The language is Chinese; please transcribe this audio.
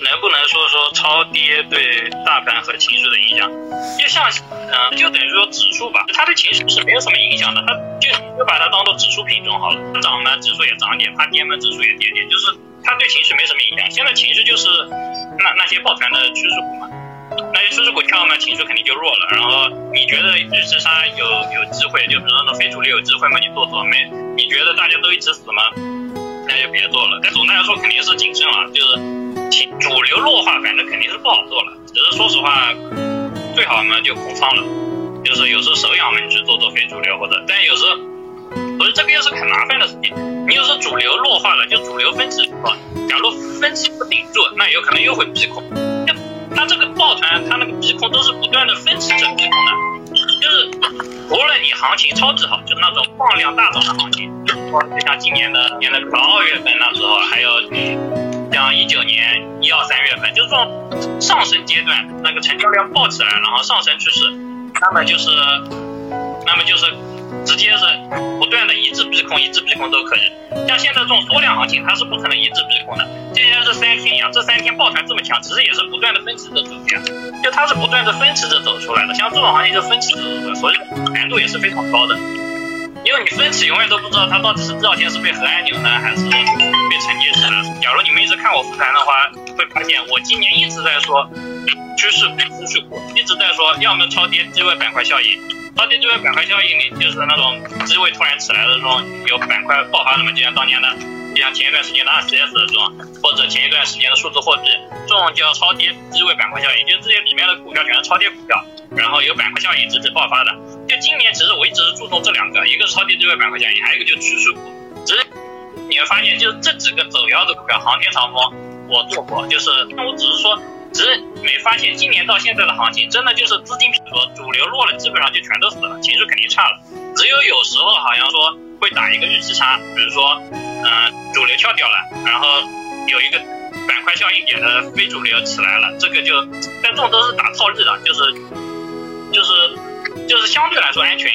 能不能说说超跌对大盘和情绪的影响？就像，嗯，就等于说指数吧，它对情绪是没有什么影响的，它就就把它当做指数品种好了。它涨嘛，指数也涨点；它跌嘛，指数也跌点。就是它对情绪没什么影响。现在情绪就是那那些抱团的趋势股嘛，那些趋势股跳嘛，情绪肯定就弱了。然后你觉得日之沙有有机会，就比如说那非主流有机会嘛，你做做没？你觉得大家都一直死吗？那就别做了。但总的来说肯定是谨慎了，就是。主流弱化，反正肯定是不好做了。只是说实话，最好呢就空仓了，就是有时候手痒嘛，你去做做非主流或者，但有时候不是这个又是很麻烦的事情。你有时候主流弱化了，就主流分歧了，假如分歧不顶住，那有可能又会逼空。就它这个抱团，它那个逼空都是不断的分歧着逼空的，就是无论你行情超级好，就是那种放量大涨的行情，就像今年的年的到二月份那时候，还有。就是这种上升阶段，那个成交量爆起来，然后上升趋势，那么就是，那么就是直接是不断的一直逼空，一直逼空都可以。像现在这种缩量行情，它是不可能一直逼空的，就像这三天一样，这三天抱团这么强，其实也是不断的分歧着走的，就它是不断的分歧着走出来的。像这种行情就分歧着走的，所以难度也是非常高的。因为你分歧永远都不知道它到底是这条线是被核按钮呢，还是被承接起来。假如你们一直看我复盘的话，我今年一直在说趋势股、趋势股，一直在说要么超跌低位板块效应，超跌低位板块效应里就是那种低位突然起来的这种有板块爆发的嘛，就像当年的，就像前一段时间的二十 S 的这种，或者前一段时间的数字货币，这种叫超跌低位板块效应，就这些里面的股票全是超跌股票，然后有板块效应直接爆发的。就今年，其实我一直是注重这两个，一个是超跌低位板块效应，还有一个就是趋势股。只是你会发现，就是这几个走妖的股票，航天长风我做过，就是那我只是说，只是没发现今年到现在的行情，真的就是资金疲弱，主流弱了，基本上就全都死了，情绪肯定差了。只有有时候好像说会打一个预期差，比如说，嗯，主流跳掉了，然后有一个板块效应点的非主流起来了，这个就，但这种都是打套利的，就是，就是。就是相对来说安全。